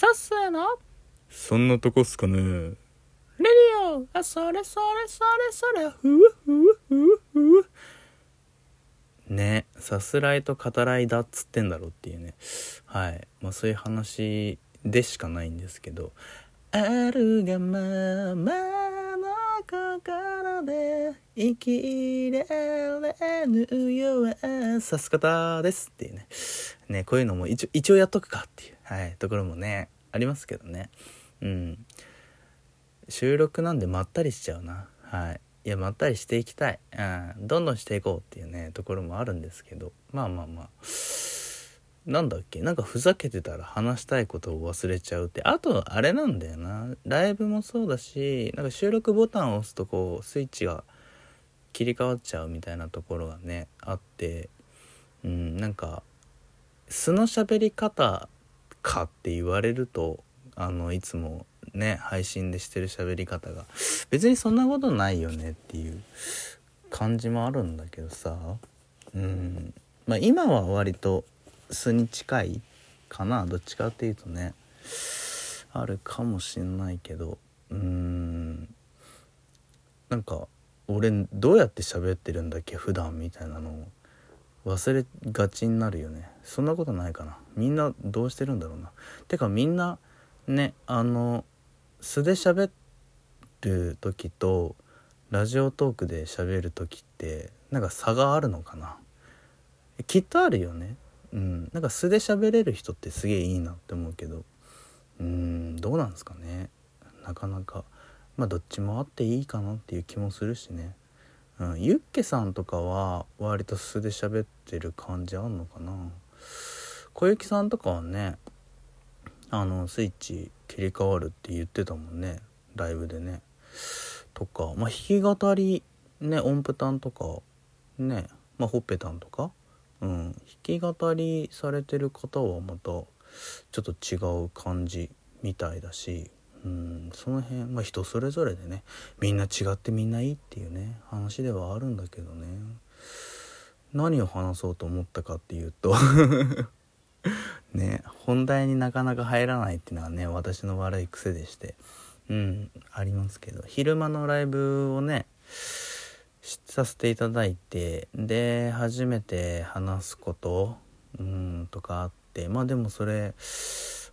さっせーのそんなとこっすかね。レディオ。あそれそれそれそれ。ふうふうふうふう。ね。さすらいと語らいだっつってんだろっていうね。はい。まあそういう話でしかないんですけど。あるがままの心で生きれれぬよはさす方ですっていうね。ねこういうのも一応一応やっとくかっていう、はい、ところもねありますけどね。うん。収録なんでまったりしちゃうな。はい。いやまったりしていきたい、うん、どんどんしていこうっていうねところもあるんですけど。まあまあまあ。なんだっけ？なんかふざけてたら話したいことを忘れちゃうって。あとあれなんだよな。ライブもそうだしなんか収録ボタンを押すとこうスイッチが切り替わっちゃうみたいなところがねあって。うん。なんか素の喋り方かって言われるとあのいつもね配信でしてる喋り方が。別にそんなことないよねっていう感じもあるんだけどさ。うん。まあ今は割と素に近いかな。どっちかっていうとね。あるかもしんないけど。うーん。なんか俺どうやって喋ってるんだっけ？普段みたいなのを。忘れがちになるよね。そんなことないかな。みんなどうしてるんだろうな。てかみんなねあの素で喋る時とラジオトークで喋る時ってなんか差があるのかな。きっとあるよね。うん。なんか素で喋れる人ってすげえいいなって思うけど。うん。どうなんですかね。なかなか。まあどっちもあっていいかなっていう気もするしね、うん、ユッケさんとかは割と素で喋ってる感じあんのかな？小雪さんとかはねあのスイッチ切り替わるって言ってたもんねライブでね。とかまあ弾き語りね音符タンとかねまあほっぺたんとか？うん弾き語りされてる方はまたちょっと違う感じみたいだしうんその辺まあ人それぞれでねみんな違ってみんないいっていうね話ではあるんだけどね。何を話そうと思ったかっていうと ね本題になかなか入らないっていうのはね私の悪い癖でしてうんありますけど昼間のライブをねさせていただいてで初めて話すことうんとかあってまあでもそれ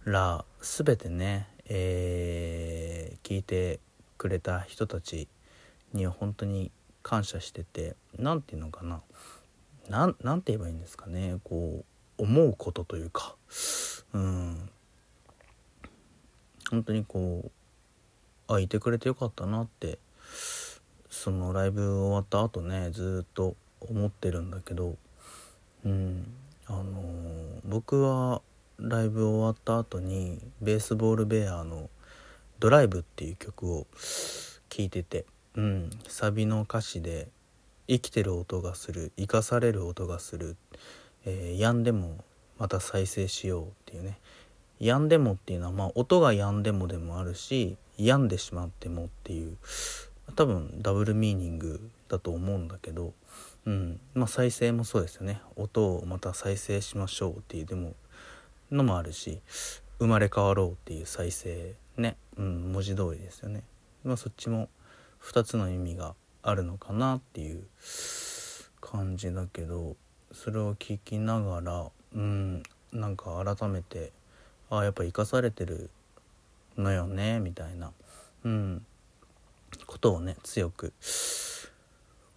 ら全てね、えー聞いてくれた人たちには本当に感謝してて何て言うのかな。なんなんて言えばいいんですかね。こう思うことというか。うん。本当にこうあいてくれてよかったなってそのライブ終わった後ねずっと思ってるんだけど。うん。あのー僕はライブ終わった後にベースボールベアの「ドライブ」っていう曲を聴いてて、うん、サビの歌詞で「生きてる音がする生かされる音がする」えー病んでもまた再生しよう」っていうね。病んでもっていうのはまあ音が病んでもでもあるし病んでしまってもっていう多分ダブルミーニングだと思うんだけど、うんまあ、再生もそうですよね。音をまた再生しましょうっていうでものもあるし生まれ変わろうっていう再生ね、うん、文字通りですよね、まあ、そっちも2つの意味があるのかなっていう感じだけどそれを聞きながらうんなんか改めてああやっぱ生かされてるのよねみたいな、うん、ことをね強く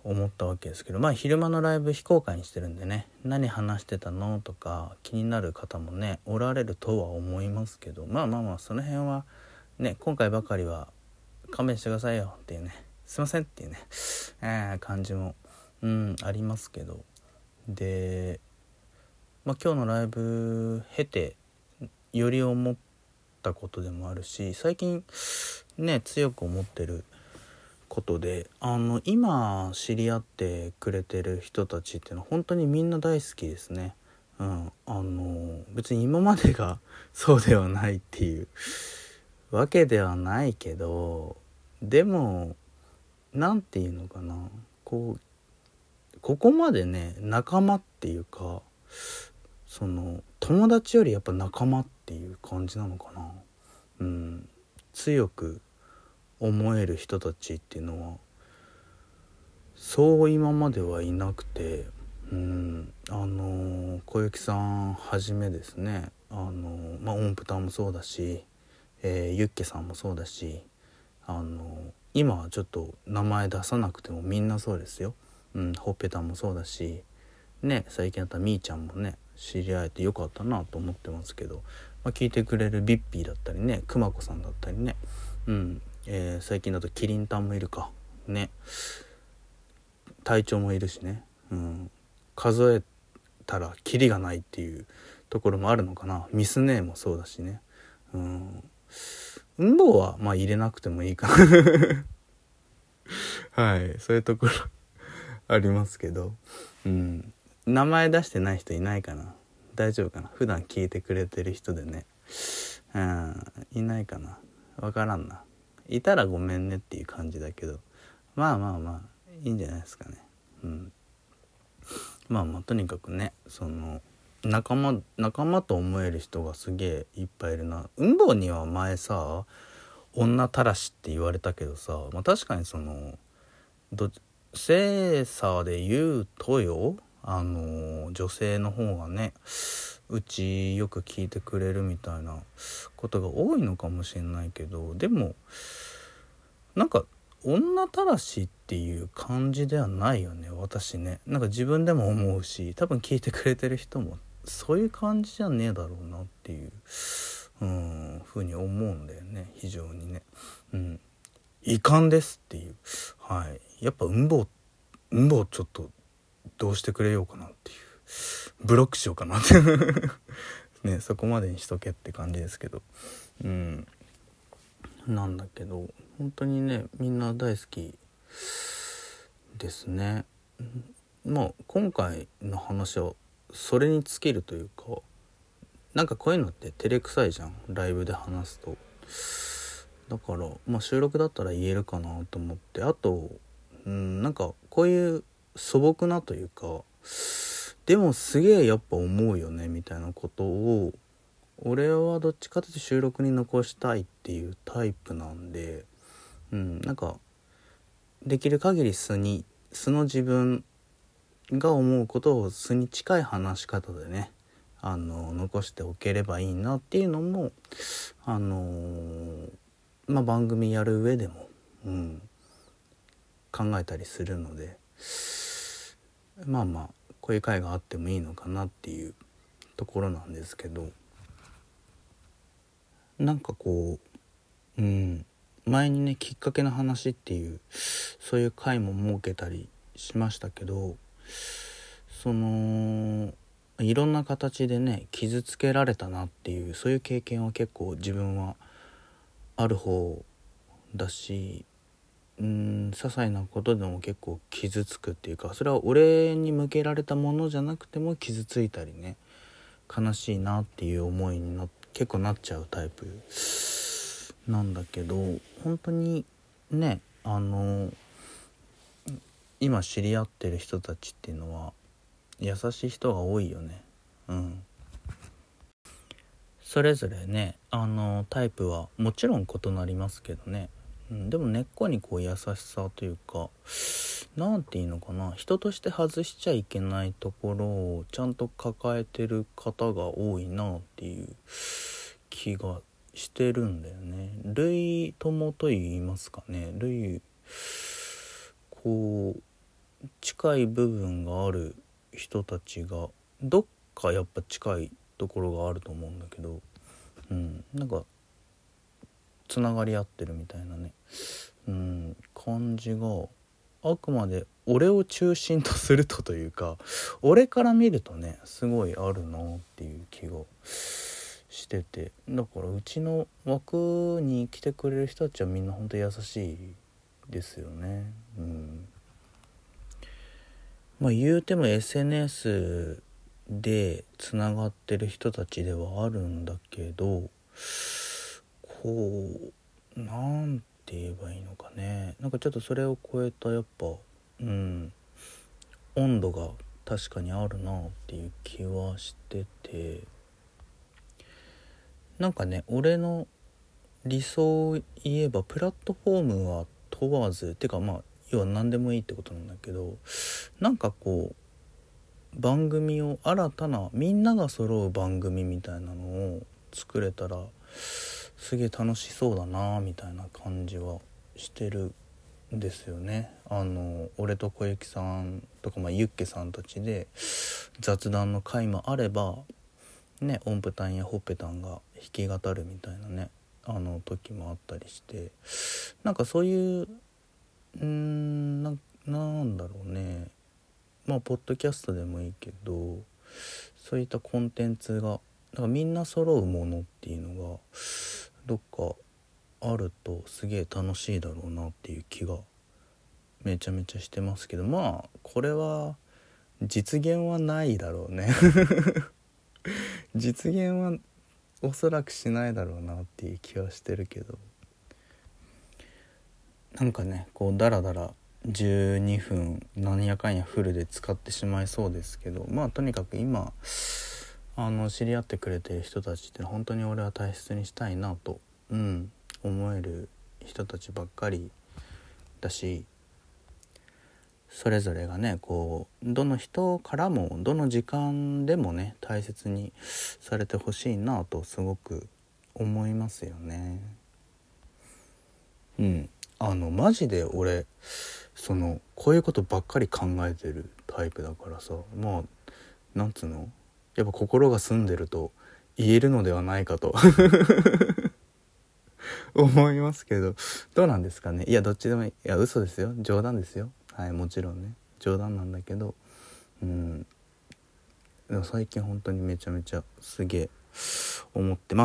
思ったわけですけどまあ昼間のライブ非公開にしてるんでね何話してたのとか気になる方もねおられるとは思いますけどまあまあまあその辺はね今回ばかりは勘弁してくださいよっていうねすいませんっていうね、えー感じもうんありますけど。でまあ今日のライブ経てより思ったことでもあるし最近ね強く思ってることであの今知り合ってくれてる人たちっていうのは本当にみんな大好きですね。うん、あの別に今までが そうではないっていうわけではないけどでも何て言うのかなこうここまでね仲間っていうかその友達よりやっぱ仲間ってっていう感じなのかなうん強く思える人たちっていうのはそう今まではいなくてうんあの小雪さんはじめですねあのまあ音符タもそうだし、えー、ユッケさんもそうだしあの今はちょっと名前出さなくてもみんなそうですよ。うん、ほっぺたもそうだしね最近あったみーちゃんもね知り合えてよかったなと思ってますけど、まあ、聞いてくれるビッピーだったりねくまこさんだったりね、うんえー、最近だとキリンタンもいるか。ね。隊長もいるしね、うん、数えたらキリがないっていうところもあるのかな。ミスネーもそうだしね。うん。運動はまあ入れなくてもいいかな。はい。そういうところありますけど。うん。名前出してない人いないかな。大丈夫かな。普段聞いてくれてる人でね。うん。いないかな。わからんな。いたらごめんねっていう感じだけどまあまあまあいいんじゃないですかね。うん。まあまあとにかくねその仲間仲間と思える人がすげえいっぱいいるな。運動には前さ女たらしって言われたけどさ、まあ、確かにそのど精査で言うとよあの女性の方がねうちよく聞いてくれるみたいなことが多いのかもしれないけどでもなんか女たらしっていう感じではないよね私ね。なんか自分でも思うし多分聞いてくれてる人もそういう感じじゃねえだろうなっていううんふうに思うんだよね非常にね。うん。遺憾ですっていう。はい。やっぱ運動運動ちょっとどうしてくれようかなっていう。ブロックしようかな。っ てねそこまでにしとけって感じですけど。うん。なんだけど本当にねみんな大好きですね。まあ今回の話はそれに尽きるというかなんかこういうのって照れくさいじゃん。ライブで話すと。だからまあ収録だったら言えるかなと思って。あとうんなんかこういう素朴なというかでもすげえやっぱ思うよねみたいなことを俺はどっちかというと収録に残したいっていうタイプなんでうんなんかできる限り素に素の自分が思うことを素に近い話し方でねあの残しておければいいなっていうのもあのまあ、番組やる上でも、うん、考えたりするのでまあまあこういう会があってもいいのかなっていうところなんですけどなんかこううん前にねきっかけの話っていうそういう回も設けたりしましたけどそのいろんな形でね傷つけられたなっていうそういう経験は結構自分はある方だしうん些細なことでも結構傷つくっていうかそれは俺に向けられたものじゃなくても傷ついたりね悲しいなっていう思いにな結構なっちゃうタイプなんだけど本当にねあの今知り合ってる人たちっていうのは優しい人が多いよね。うん。それぞれねあのタイプはもちろん異なりますけどね、うん、でも根っこにこう優しさというか何て言うのかな人として外しちゃいけないところをちゃんと抱えてる方が多いなっていう気がしてるんだよね。類友と言いますかね。類こう近い部分がある人たちがどっかやっぱ近いところがあると思うんだけど、うん、なんかつながり合ってるみたいなね、うん、感じがあくまで俺を中心とするとというか俺から見るとねすごいあるなっていう気がしてて。だからうちの枠に来てくれる人たちはみんなほんと優しいですよね。うん。まあ言うても SNS でつながってる人たちではあるんだけどこうなんて言えばいいのかね。なんかちょっとそれを超えたやっぱうん温度が確かにあるなっていう気はしてて。なんかね俺の理想を言えばプラットフォームは問わずてかまあ要は何でもいいってことなんだけどなんかこう番組を新たなみんなが揃う番組みたいなのを作れたらすげえ楽しそうだなみたいな感じはしてるんですよね。あの俺と小雪さんとか、まあ、ユッケさんたちで雑談の回もあればね音符タンやほっぺたんが弾き語るみたいなねあの時もあったりしてなんかそういううんななんだろうねまあポッドキャストでもいいけどそういったコンテンツがなんかみんな揃うものっていうのがどっかあるとすげえ楽しいだろうなっていう気がめちゃめちゃしてますけどまあこれは実現はないだろうね。実現はおそらくしないだろうなっていう気はしてるけど。なんかねこうダラダラ12分なんやかんやフルで使ってしまいそうですけどまあとにかく今あの知り合ってくれてる人たちって本当に俺は大切にしたいなと、うん、思える人たちばっかりだしそれぞれがねこうどの人からもどの時間でもね大切にされてほしいなとすごく思いますよね。うんあのマジで俺そのこういうことばっかり考えてるタイプだからさまあなんつうの？やっぱ心が澄んでると言えるのではないかと。思いますけど。どうなんですかね？いやどっちでもいい。いや嘘ですよ。冗談ですよ。はいもちろんね。冗談なんだけど。うん。でも最近本当にめちゃめちゃすげえ思ってま